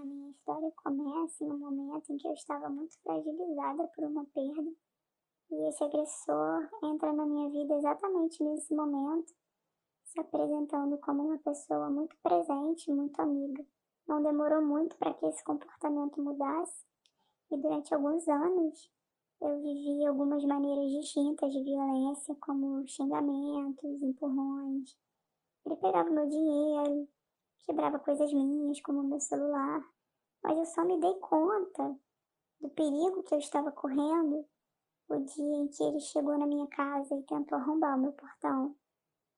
A minha história começa em um momento em que eu estava muito fragilizada por uma perda. E esse agressor entra na minha vida exatamente nesse momento, se apresentando como uma pessoa muito presente, muito amiga. Não demorou muito para que esse comportamento mudasse, e durante alguns anos eu vivi algumas maneiras distintas de violência, como xingamentos, empurrões. Ele pegava meu dinheiro, quebrava coisas minhas, como meu celular, mas eu só me dei conta do perigo que eu estava correndo o dia em que ele chegou na minha casa e tentou arrombar o meu portão.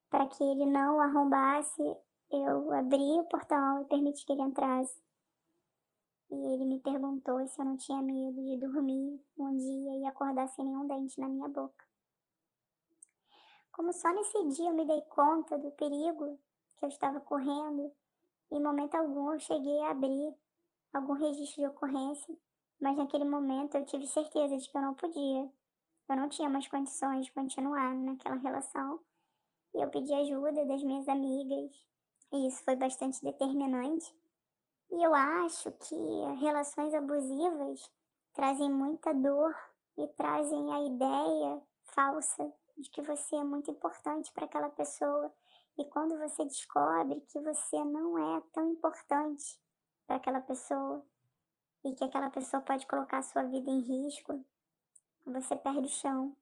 Para que ele não arrombasse, eu abri o portão e permiti que ele entrasse. E ele me perguntou se eu não tinha medo de dormir um dia e acordar sem nenhum dente na minha boca. Como só nesse dia eu me dei conta do perigo que eu estava correndo, em momento algum eu cheguei a abrir algum registro de ocorrência, mas naquele momento eu tive certeza de que eu não podia. Eu não tinha mais condições de continuar naquela relação. E eu pedi ajuda das minhas amigas, e isso foi bastante determinante. E eu acho que relações abusivas trazem muita dor e trazem a ideia falsa de que você é muito importante para aquela pessoa. E quando você descobre que você não é tão importante para aquela pessoa e que aquela pessoa pode colocar a sua vida em risco, você perde o chão.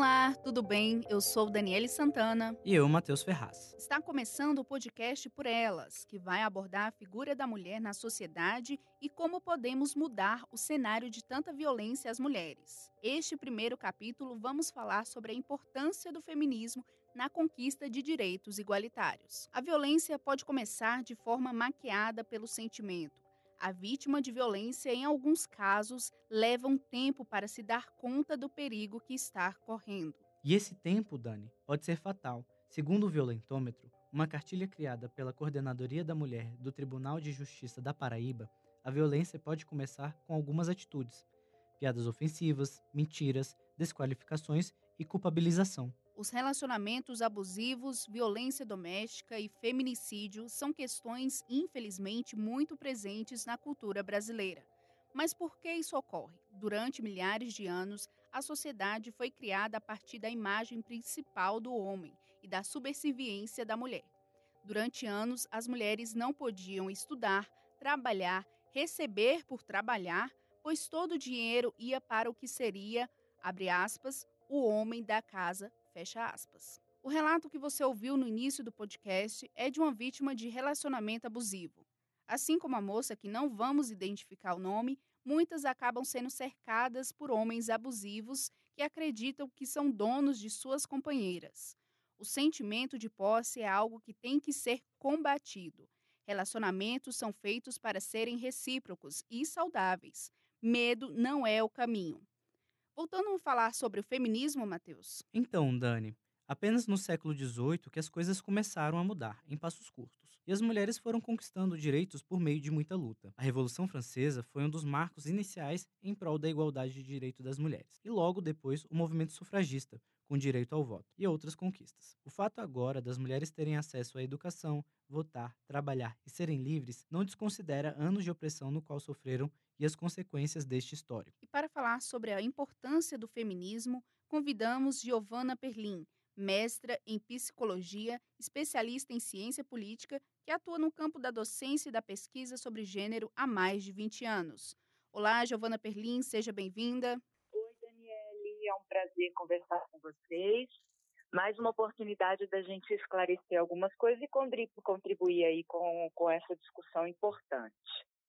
Olá, tudo bem? Eu sou Daniele Santana. E eu, Matheus Ferraz. Está começando o podcast Por Elas, que vai abordar a figura da mulher na sociedade e como podemos mudar o cenário de tanta violência às mulheres. Este primeiro capítulo vamos falar sobre a importância do feminismo na conquista de direitos igualitários. A violência pode começar de forma maquiada pelo sentimento a vítima de violência, em alguns casos, leva um tempo para se dar conta do perigo que está correndo. E esse tempo, Dani, pode ser fatal. Segundo o violentômetro, uma cartilha criada pela Coordenadoria da Mulher do Tribunal de Justiça da Paraíba, a violência pode começar com algumas atitudes: piadas ofensivas, mentiras, desqualificações e culpabilização. Os relacionamentos abusivos, violência doméstica e feminicídio são questões, infelizmente, muito presentes na cultura brasileira. Mas por que isso ocorre? Durante milhares de anos, a sociedade foi criada a partir da imagem principal do homem e da subserviência da mulher. Durante anos, as mulheres não podiam estudar, trabalhar, receber por trabalhar, pois todo o dinheiro ia para o que seria, abre aspas, o homem da casa Fecha aspas. O relato que você ouviu no início do podcast é de uma vítima de relacionamento abusivo. Assim como a moça que não vamos identificar o nome, muitas acabam sendo cercadas por homens abusivos que acreditam que são donos de suas companheiras. O sentimento de posse é algo que tem que ser combatido. Relacionamentos são feitos para serem recíprocos e saudáveis. Medo não é o caminho. Voltando a falar sobre o feminismo, Matheus. Então, Dani, apenas no século XVIII que as coisas começaram a mudar, em passos curtos, e as mulheres foram conquistando direitos por meio de muita luta. A Revolução Francesa foi um dos marcos iniciais em prol da igualdade de direito das mulheres, e logo depois o movimento sufragista, com direito ao voto, e outras conquistas. O fato agora das mulheres terem acesso à educação, votar, trabalhar e serem livres não desconsidera anos de opressão no qual sofreram e as consequências deste histórico. E para falar sobre a importância do feminismo, convidamos Giovanna Perlin, mestra em psicologia, especialista em ciência política, que atua no campo da docência e da pesquisa sobre gênero há mais de 20 anos. Olá, Giovanna Perlin, seja bem-vinda. Oi, Daniele, é um prazer conversar com vocês. Mais uma oportunidade da gente esclarecer algumas coisas e contribuir aí com, com essa discussão importante.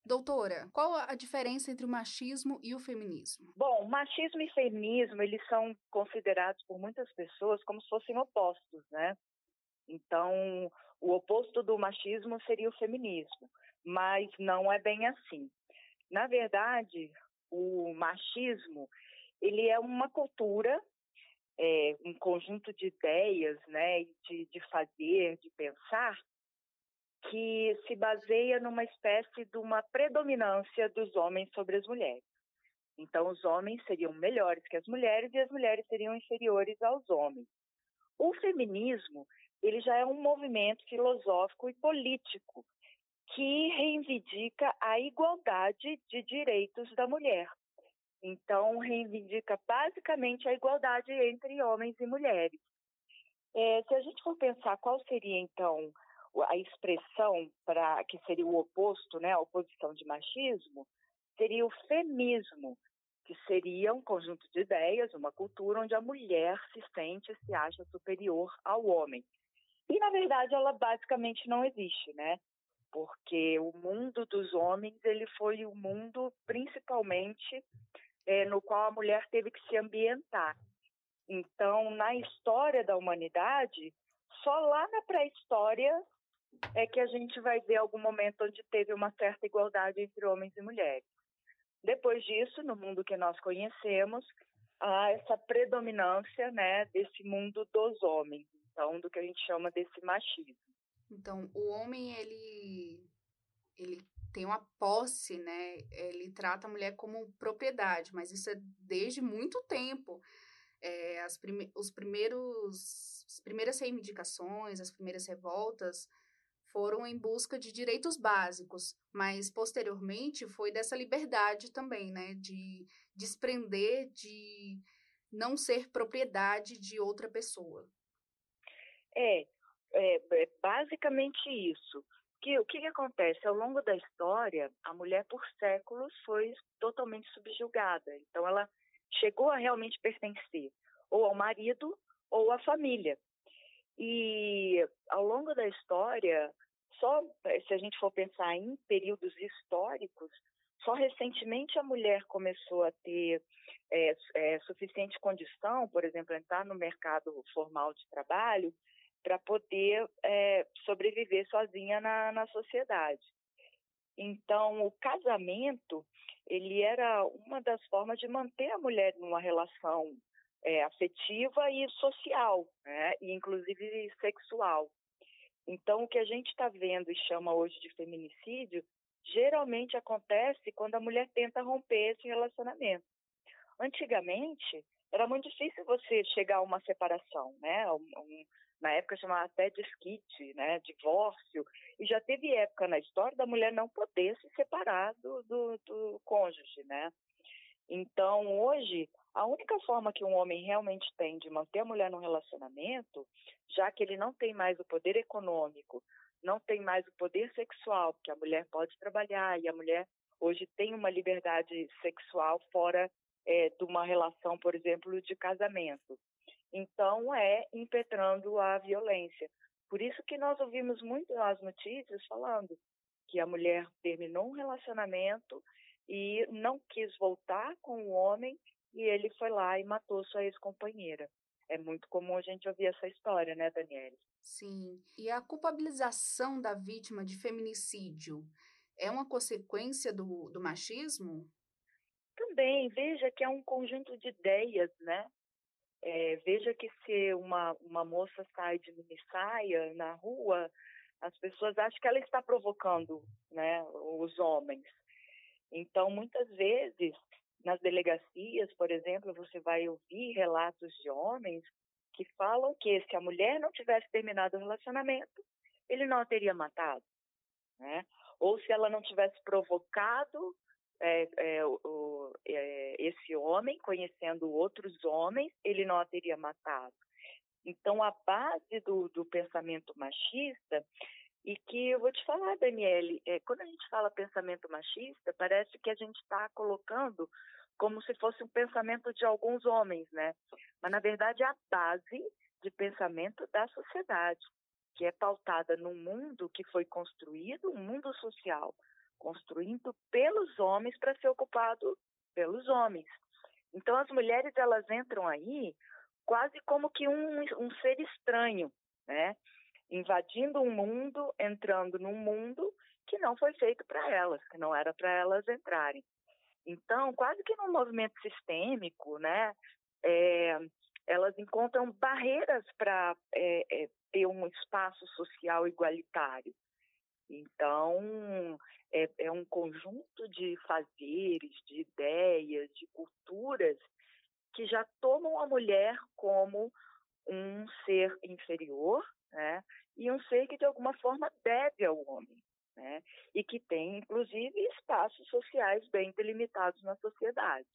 Doutora, qual a diferença entre o machismo e o feminismo? Bom, machismo e feminismo, eles são considerados por muitas pessoas como se fossem opostos, né? Então, o oposto do machismo seria o feminismo, mas não é bem assim. Na verdade, o machismo, ele é uma cultura, é, um conjunto de ideias, né, de, de fazer, de pensar, que se baseia numa espécie de uma predominância dos homens sobre as mulheres. Então, os homens seriam melhores que as mulheres e as mulheres seriam inferiores aos homens. O feminismo ele já é um movimento filosófico e político que reivindica a igualdade de direitos da mulher. Então, reivindica basicamente a igualdade entre homens e mulheres. É, se a gente for pensar qual seria, então, a expressão para que seria o oposto, né, a oposição de machismo, seria o feminismo, que seria um conjunto de ideias, uma cultura onde a mulher se sente, se acha superior ao homem. E, na verdade, ela basicamente não existe, né? Porque o mundo dos homens, ele foi o mundo, principalmente, é, no qual a mulher teve que se ambientar. Então, na história da humanidade, só lá na pré-história é que a gente vai ver algum momento onde teve uma certa igualdade entre homens e mulheres. Depois disso, no mundo que nós conhecemos, há essa predominância né, desse mundo dos homens, então do que a gente chama desse machismo. Então, o homem ele ele tem uma posse, né? Ele trata a mulher como propriedade, mas isso é desde muito tempo. É, as prime os primeiros, as primeiras reivindicações, as primeiras revoltas foram em busca de direitos básicos, mas posteriormente foi dessa liberdade também, né, de desprender de não ser propriedade de outra pessoa. É, é, é basicamente isso. Que, o que, que acontece? Ao longo da história, a mulher, por séculos, foi totalmente subjugada. Então, ela chegou a realmente pertencer ou ao marido ou à família. E ao longo da história, só eh, se a gente for pensar em períodos históricos, só recentemente a mulher começou a ter é, é, suficiente condição, por exemplo, entrar no mercado formal de trabalho para poder é, sobreviver sozinha na, na sociedade. Então, o casamento ele era uma das formas de manter a mulher numa relação é, afetiva e social, né? e inclusive sexual. Então, o que a gente está vendo e chama hoje de feminicídio, geralmente acontece quando a mulher tenta romper esse relacionamento. Antigamente, era muito difícil você chegar a uma separação, né? Um, um, na época chamava até desquite, né? Divórcio. E já teve época na história da mulher não poder se separar do, do, do cônjuge, né? Então, hoje, a única forma que um homem realmente tem de manter a mulher num relacionamento, já que ele não tem mais o poder econômico, não tem mais o poder sexual, porque a mulher pode trabalhar e a mulher hoje tem uma liberdade sexual fora é, de uma relação, por exemplo, de casamento. Então, é impetrando a violência. Por isso que nós ouvimos muito nas notícias falando que a mulher terminou um relacionamento e não quis voltar com o homem e ele foi lá e matou sua ex-companheira. É muito comum a gente ouvir essa história, né, Daniele? Sim. E a culpabilização da vítima de feminicídio é uma consequência do, do machismo? Também. Veja que é um conjunto de ideias, né? É, veja que se uma, uma moça sai de mini saia na rua, as pessoas acham que ela está provocando né, os homens. Então, muitas vezes, nas delegacias, por exemplo, você vai ouvir relatos de homens que falam que se a mulher não tivesse terminado o relacionamento, ele não a teria matado. Né? Ou se ela não tivesse provocado é, é, o, é, esse homem, conhecendo outros homens, ele não a teria matado. Então, a base do, do pensamento machista e que eu vou te falar, Daniele, é, quando a gente fala pensamento machista, parece que a gente está colocando como se fosse um pensamento de alguns homens, né? Mas, na verdade, é a base de pensamento da sociedade, que é pautada num mundo que foi construído, um mundo social, construído pelos homens para ser ocupado pelos homens. Então, as mulheres, elas entram aí quase como que um, um ser estranho, né? Invadindo um mundo, entrando num mundo que não foi feito para elas, que não era para elas entrarem. Então, quase que num movimento sistêmico, né, é, elas encontram barreiras para é, é, ter um espaço social igualitário. Então, é, é um conjunto de fazeres, de ideias, de culturas que já tomam a mulher como um ser inferior, né? E um ser que de alguma forma deve ao homem, né? E que tem inclusive espaços sociais bem delimitados na sociedade.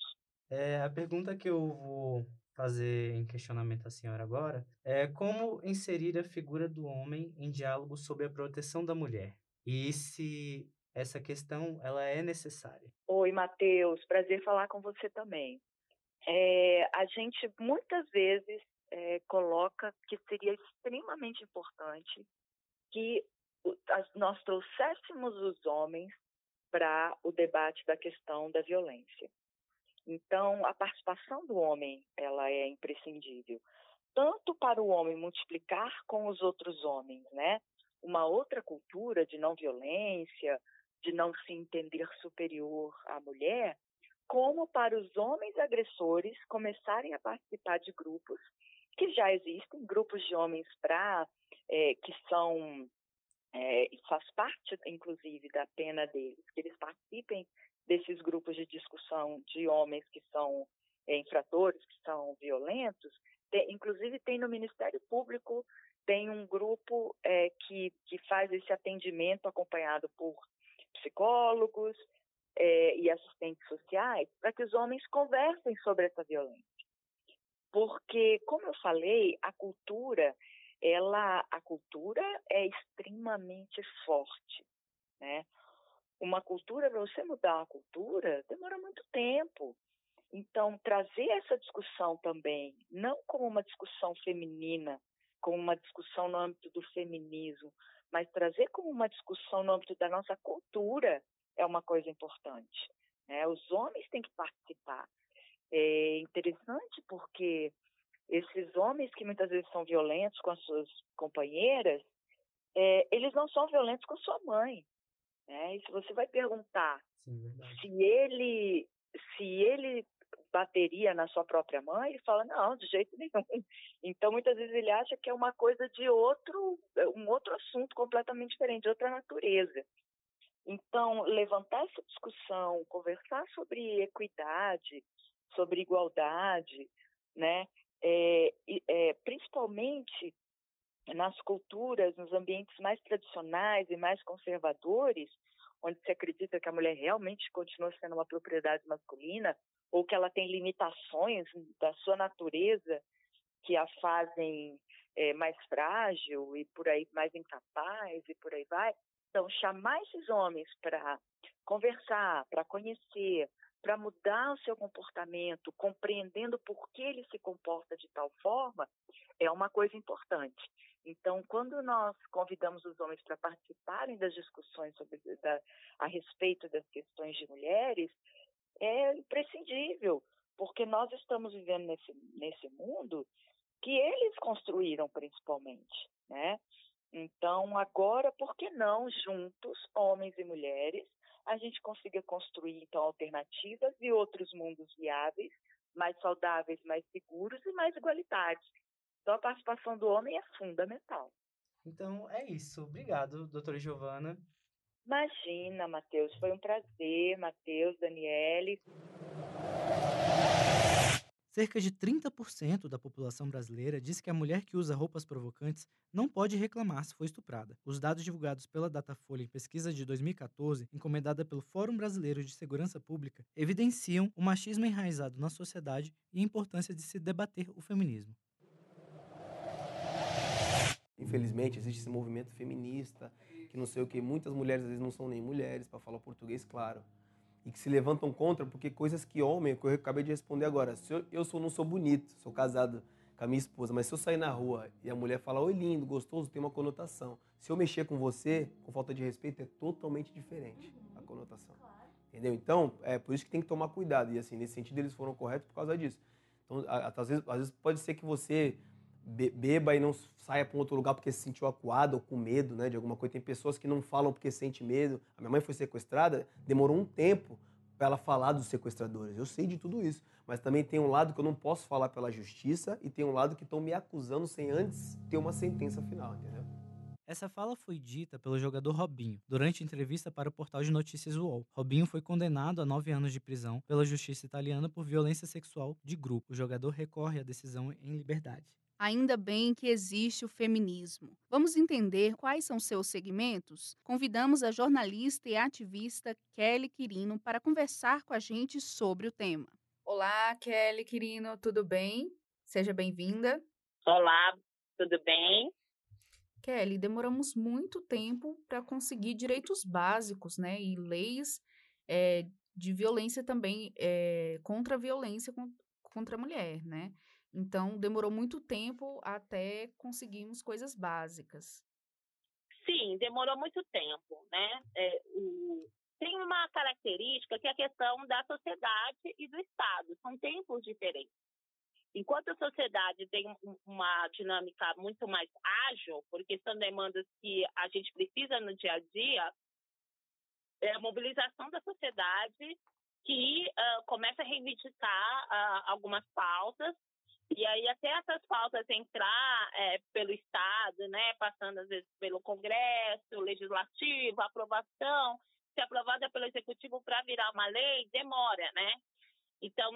É, a pergunta que eu vou fazer em questionamento à senhora agora é como inserir a figura do homem em diálogo sobre a proteção da mulher e se essa questão ela é necessária. Oi, Matheus, prazer falar com você também. É, a gente muitas vezes é, coloca que seria extremamente importante que nós trouxéssemos os homens para o debate da questão da violência. Então, a participação do homem ela é imprescindível, tanto para o homem multiplicar com os outros homens, né? Uma outra cultura de não violência, de não se entender superior à mulher, como para os homens agressores começarem a participar de grupos que já existem, grupos de homens para é, que são é, faz parte, inclusive, da pena deles, que eles participem desses grupos de discussão de homens que são é, infratores, que são violentos. Tem, inclusive, tem no Ministério Público tem um grupo é, que, que faz esse atendimento acompanhado por psicólogos é, e assistentes sociais para que os homens conversem sobre essa violência. Porque, como eu falei, a cultura, ela, a cultura é extremamente forte, né? Uma cultura, para você mudar uma cultura, demora muito tempo. Então, trazer essa discussão também, não como uma discussão feminina, como uma discussão no âmbito do feminismo, mas trazer como uma discussão no âmbito da nossa cultura é uma coisa importante. Né? Os homens têm que participar. É interessante porque esses homens que muitas vezes são violentos com as suas companheiras, é, eles não são violentos com sua mãe. Né? E se você vai perguntar Sim, se ele se ele bateria na sua própria mãe, ele fala, não, de jeito nenhum. Então, muitas vezes ele acha que é uma coisa de outro, um outro assunto completamente diferente, de outra natureza. Então, levantar essa discussão, conversar sobre equidade, sobre igualdade, né? É, é, principalmente nas culturas, nos ambientes mais tradicionais e mais conservadores, onde se acredita que a mulher realmente continua sendo uma propriedade masculina, ou que ela tem limitações da sua natureza que a fazem é, mais frágil e por aí mais incapaz e por aí vai. Então, chamar esses homens para conversar, para conhecer, para mudar o seu comportamento, compreendendo por que ele se comporta de tal forma, é uma coisa importante. Então, quando nós convidamos os homens para participarem das discussões sobre, da, a respeito das questões de mulheres, é imprescindível, porque nós estamos vivendo nesse, nesse mundo que eles construíram principalmente, né? Então, agora, por que não, juntos, homens e mulheres, a gente consiga construir, então, alternativas e outros mundos viáveis, mais saudáveis, mais seguros e mais igualitários. Então, a participação do homem é fundamental. Então, é isso. Obrigado, doutora Giovana. Imagina, Matheus. Foi um prazer, Matheus, Daniele. Cerca de 30% da população brasileira diz que a mulher que usa roupas provocantes não pode reclamar se foi estuprada. Os dados divulgados pela Datafolha em pesquisa de 2014, encomendada pelo Fórum Brasileiro de Segurança Pública, evidenciam o machismo enraizado na sociedade e a importância de se debater o feminismo. Infelizmente, existe esse movimento feminista, que não sei o que, muitas mulheres às vezes não são nem mulheres, para falar português claro e que se levantam contra, porque coisas que homem, que eu acabei de responder agora, se eu, eu sou, não sou bonito, sou casado com a minha esposa, mas se eu sair na rua e a mulher falar, oi lindo, gostoso, tem uma conotação. Se eu mexer com você, com falta de respeito, é totalmente diferente a conotação. Entendeu? Então, é por isso que tem que tomar cuidado. E assim, nesse sentido, eles foram corretos por causa disso. Então, às vezes, às vezes pode ser que você beba e não saia para um outro lugar porque se sentiu acuado ou com medo né, de alguma coisa. Tem pessoas que não falam porque sente medo. A minha mãe foi sequestrada, demorou um tempo para ela falar dos sequestradores. Eu sei de tudo isso, mas também tem um lado que eu não posso falar pela justiça e tem um lado que estão me acusando sem antes ter uma sentença final, entendeu? Essa fala foi dita pelo jogador Robinho durante entrevista para o portal de notícias UOL. Robinho foi condenado a nove anos de prisão pela justiça italiana por violência sexual de grupo. O jogador recorre à decisão em liberdade. Ainda bem que existe o feminismo. Vamos entender quais são seus segmentos? Convidamos a jornalista e ativista Kelly Quirino para conversar com a gente sobre o tema. Olá, Kelly Quirino, tudo bem? Seja bem-vinda. Olá, tudo bem? Kelly, demoramos muito tempo para conseguir direitos básicos, né? E leis é, de violência também, é, contra a violência contra a mulher, né? Então, demorou muito tempo até conseguirmos coisas básicas. Sim, demorou muito tempo, né? É, o, tem uma característica que é a questão da sociedade e do Estado. São tempos diferentes. Enquanto a sociedade tem uma dinâmica muito mais ágil, porque são demandas que a gente precisa no dia a dia, é a mobilização da sociedade que uh, começa a reivindicar uh, algumas pautas e aí até essas pautas entrar é, pelo Estado, né, passando às vezes pelo Congresso, Legislativo, aprovação, ser aprovada pelo Executivo para virar uma lei, demora, né? Então,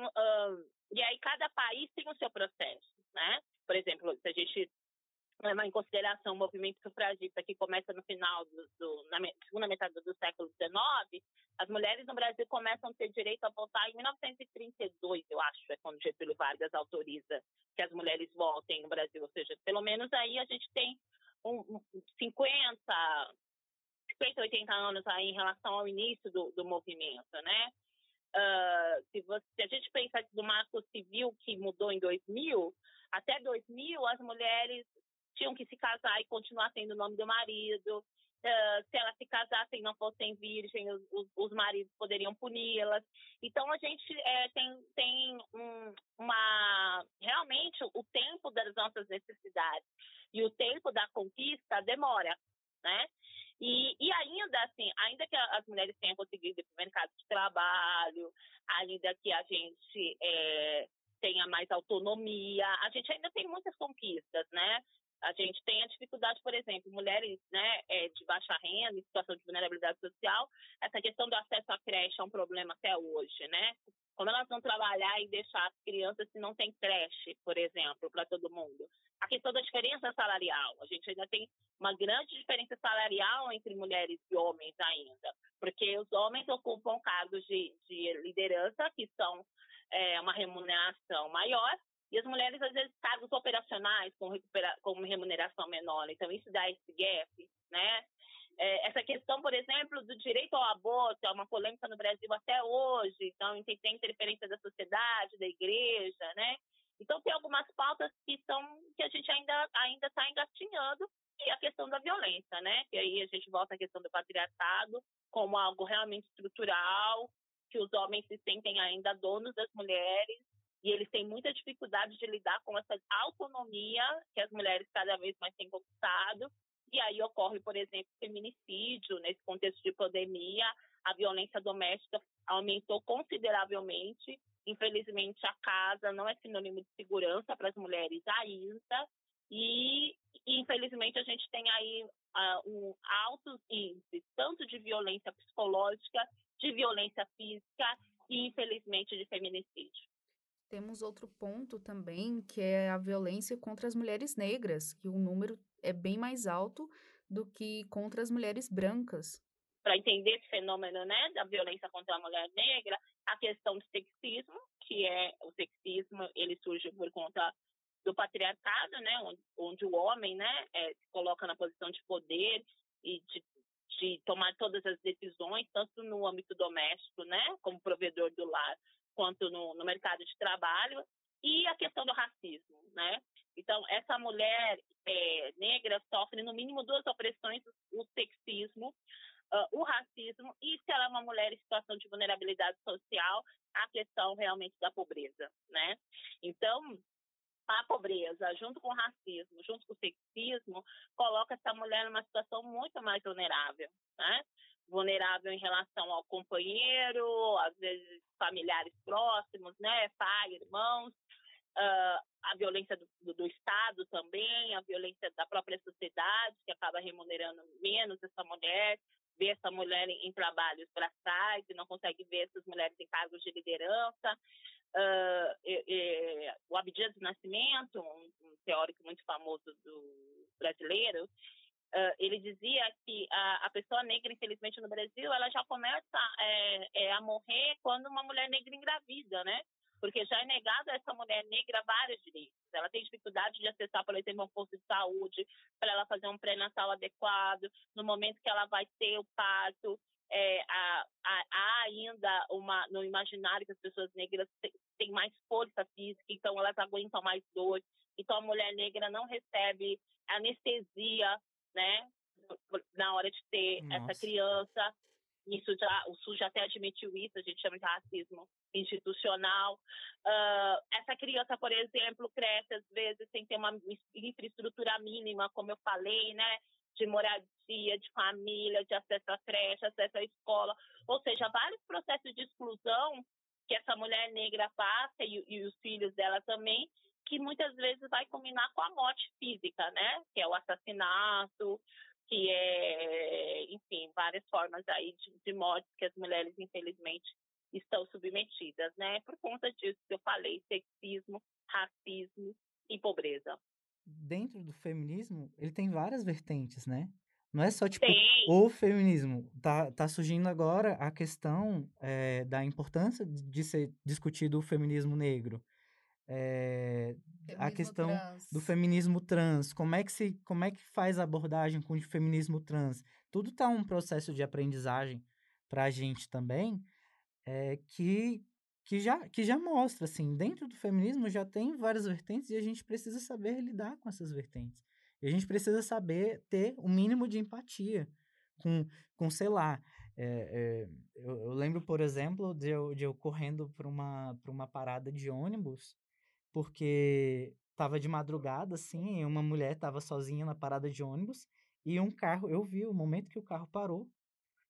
e aí cada país tem o seu processo, né? Por exemplo, se a gente levar em consideração o movimento sufragista que começa no final do, do na segunda metade do século XIX, as mulheres no Brasil começam a ter direito a votar em 1932, eu acho, é quando Getúlio Vargas autoriza que as mulheres votem no Brasil, ou seja, pelo menos aí a gente tem um, um 50, 50, 80 anos aí em relação ao início do, do movimento, né? Uh, se, você, se a gente pensar do marco civil que mudou em 2000, até 2000 as mulheres tinham que se casar e continuar tendo o nome do marido. Uh, se elas se casassem e não fossem virgens, os, os, maridos poderiam puni-las. Então, a gente é, tem, tem um, uma. Realmente, o tempo das nossas necessidades e o tempo da conquista demora, né? E, e ainda assim, ainda que as mulheres tenham conseguido ir para o mercado de trabalho, ainda que a gente é, tenha mais autonomia, a gente ainda tem muitas conquistas, né? A gente tem a dificuldade, por exemplo, mulheres né, é, de baixa renda, em situação de vulnerabilidade social, essa questão do acesso à creche é um problema até hoje, né? Como elas vão trabalhar e deixar as crianças se não tem creche, por exemplo, para todo mundo? A questão da diferença salarial. A gente ainda tem uma grande diferença salarial entre mulheres e homens ainda, porque os homens ocupam cargos de, de liderança, que são é, uma remuneração maior, e as mulheres, às vezes, cargos operacionais com, com remuneração menor. Então, isso dá esse gap, né? É, essa questão, por exemplo, do direito ao aborto é uma polêmica no Brasil até hoje. Então, tem, tem interferência da sociedade, da igreja, né? Então, tem algumas pautas que são que a gente ainda está engatinhando e a questão da violência, né? E aí a gente volta à questão do patriarcado como algo realmente estrutural, que os homens se sentem ainda donos das mulheres e eles têm muita dificuldade de lidar com essa autonomia que as mulheres cada vez mais têm conquistado. E aí ocorre, por exemplo, feminicídio, nesse contexto de pandemia, a violência doméstica aumentou consideravelmente. Infelizmente, a casa não é sinônimo de segurança para as mulheres ainda. E, infelizmente, a gente tem aí uh, um altos índices, tanto de violência psicológica, de violência física e, infelizmente, de feminicídio. Temos outro ponto também, que é a violência contra as mulheres negras, que o número é bem mais alto do que contra as mulheres brancas. Para entender esse fenômeno né, da violência contra a mulher negra, a questão do sexismo, que é o sexismo, ele surge por conta do patriarcado, né, onde, o homem né, é, se coloca na posição de poder e de, de tomar todas as decisões, tanto no âmbito doméstico, né, como provedor do lar, quanto no, no mercado de trabalho, e a questão do racismo, né? Então, essa mulher é, negra sofre no mínimo duas opressões, o sexismo, uh, o racismo, e se ela é uma mulher em situação de vulnerabilidade social, a questão realmente da pobreza, né? Então, a pobreza, junto com o racismo, junto com o sexismo, coloca essa mulher numa situação muito mais vulnerável, né? vulnerável em relação ao companheiro, às vezes familiares próximos, né, pai, irmãos, uh, a violência do, do, do, Estado também, a violência da própria sociedade, que acaba remunerando menos essa mulher, ver essa mulher em, em trabalhos e não consegue ver essas mulheres em cargos de liderança. Uh, e, e, o Abdias do Nascimento, um, um, teórico muito famoso do brasileiro, uh, ele dizia que a, a, pessoa negra, infelizmente, no Brasil, ela já começa é, é, a morrer quando uma mulher negra engravida, né? porque já é negado a essa mulher negra vários direitos. Ela tem dificuldade de acessar, por exemplo, um posto de saúde, para ela fazer um pré-natal adequado, no momento que ela vai ter o parto. É, há, há, ainda uma, no imaginário que as pessoas negras têm mais força física, então elas aguentam mais dor. Então a mulher negra não recebe anestesia, né, na hora de ter Nossa. essa criança. Isso já, o SUS já até admitiu isso, a gente chama de racismo institucional. Uh, essa criança, por exemplo, cresce às vezes sem ter uma infraestrutura mínima, como eu falei, né? De moradia, de família, de acesso à creche, acesso à escola. Ou seja, vários processos de exclusão que essa mulher negra passa e, e os filhos dela também, que muitas vezes vai combinar com a morte física, né? Que é o assassinato, que é, enfim, várias formas aí de, de que as mulheres, infelizmente, estão submetidas, né? Por conta disso que eu falei, sexismo, racismo e pobreza. Dentro do feminismo, ele tem várias vertentes, né? Não é só, tipo, tem. o feminismo. Tá, tá surgindo agora a questão é, da importância de ser discutido o feminismo negro é, a questão trans. do feminismo trans, como é que se, como é que faz a abordagem com o feminismo trans? Tudo está um processo de aprendizagem para a gente também, é, que que já que já mostra assim, dentro do feminismo já tem várias vertentes e a gente precisa saber lidar com essas vertentes. E a gente precisa saber ter o um mínimo de empatia com, com sei lá, é, é, eu, eu, lembro, por exemplo, de eu, de eu correndo para uma, uma parada de ônibus porque tava de madrugada, assim, e uma mulher tava sozinha na parada de ônibus, e um carro, eu vi o momento que o carro parou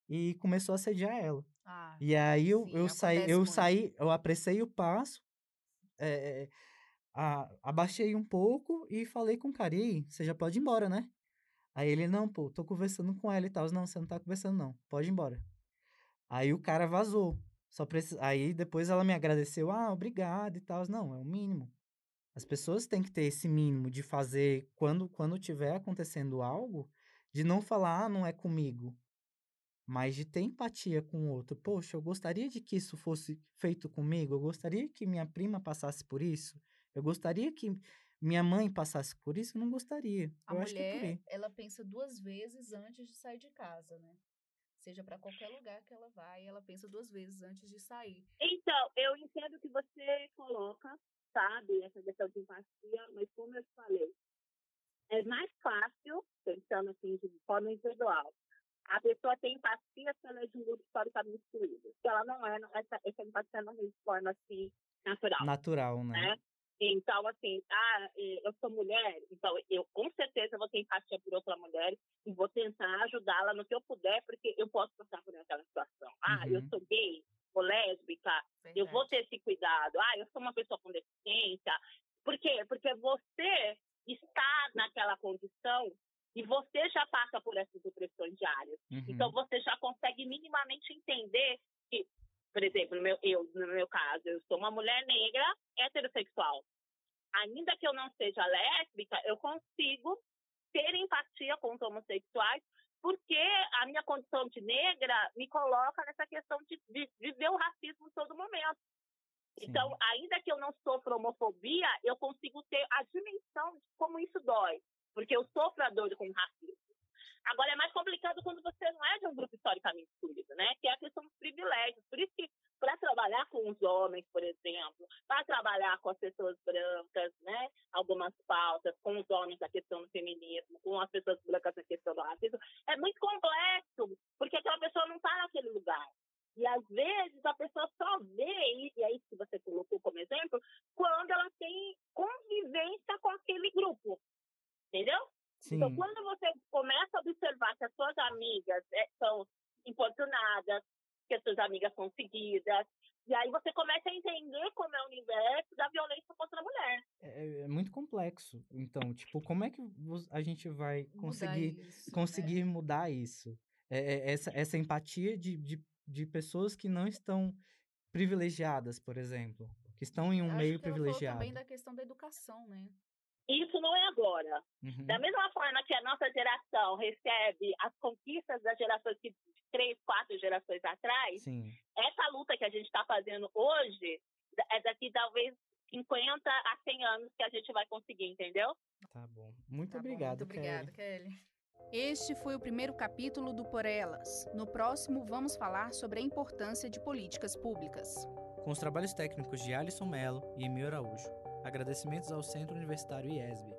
e começou a assediar ela. Ah, e aí eu, sim, eu saí, eu muito. saí, eu apressei o passo, é, a, abaixei um pouco e falei com o cara, e você já pode ir embora, né? Aí ele, não, pô, tô conversando com ela e tal. Não, você não tá conversando, não. Pode ir embora. Aí o cara vazou. Só precisa... Aí depois ela me agradeceu, ah, obrigado e tal. Não, é o mínimo. As pessoas têm que ter esse mínimo de fazer, quando, quando tiver acontecendo algo, de não falar, ah, não é comigo. Mas de ter empatia com o outro. Poxa, eu gostaria de que isso fosse feito comigo. Eu gostaria que minha prima passasse por isso. Eu gostaria que minha mãe passasse por isso. Eu não gostaria. A eu mulher, é ela pensa duas vezes antes de sair de casa, né? seja para qualquer lugar que ela vai, ela pensa duas vezes antes de sair. Então, eu entendo que você coloca, sabe, essa questão de empatia, mas como eu te falei, é mais fácil, pensando assim, de forma individual, a pessoa tem empatia se ela é de um grupo historicamente excluído. Se ela não é, essa, essa empatia não é de forma assim natural. Natural, né? né? Então, assim, ah, eu sou mulher, então eu com certeza vou ter empatia por outra mulher e vou tentar ajudá-la no que eu puder, porque eu posso passar por aquela situação. Ah, uhum. eu sou gay, sou lésbica, Verdade. eu vou ter esse cuidado. Ah, eu sou uma pessoa com deficiência. Por quê? Porque você está naquela condição e você já passa por essas opressões diárias. Uhum. Então, você já consegue minimamente entender que por exemplo, no meu, eu, no meu caso, eu sou uma mulher negra heterossexual. Ainda que eu não seja lésbica, eu consigo ter empatia com os homossexuais, porque a minha condição de negra me coloca nessa questão de, de viver o racismo em todo momento. Sim. Então, ainda que eu não sofra homofobia, eu consigo ter a dimensão de como isso dói, porque eu a dor com racismo. Agora, é mais complicado quando você não é de um grupo historicamente excluído, né? Que é a questão dos privilégios. Por isso que, para trabalhar com os homens, por exemplo, para trabalhar com as pessoas brancas, né? Algumas pautas, com os homens a questão do feminismo, com as pessoas brancas a questão do racismo, é muito complexo, porque aquela pessoa não está naquele lugar. E às vezes a pessoa só vê, e é isso que você colocou como exemplo, quando ela tem convivência com aquele grupo. Entendeu? Então, Sim. Então, quando você começa a observar que as suas amigas é, são importunadas, que as suas amigas são seguidas, e aí você começa a entender como é o universo da violência contra a mulher. É, é muito complexo. Então, tipo, como é que a gente vai conseguir, isso, conseguir né? mudar isso? é, é, essa, essa empatia de, de, de pessoas que não estão privilegiadas, por exemplo, que estão em um Acho meio que privilegiado. falou também da questão da educação, né? Isso não é agora. Uhum. Da mesma forma que a nossa geração recebe as conquistas das gerações que três, quatro gerações atrás, Sim. essa luta que a gente está fazendo hoje é daqui talvez 50 a 100 anos que a gente vai conseguir, entendeu? Tá bom. Muito Tá bom, obrigado, muito obrigada, Kelly. Kelly. Este foi o primeiro capítulo do Por Elas. No próximo, vamos falar sobre a importância de políticas públicas. Com os trabalhos técnicos de Alisson Mello e Emil Araújo. Agradecimentos ao Centro Universitário IESB,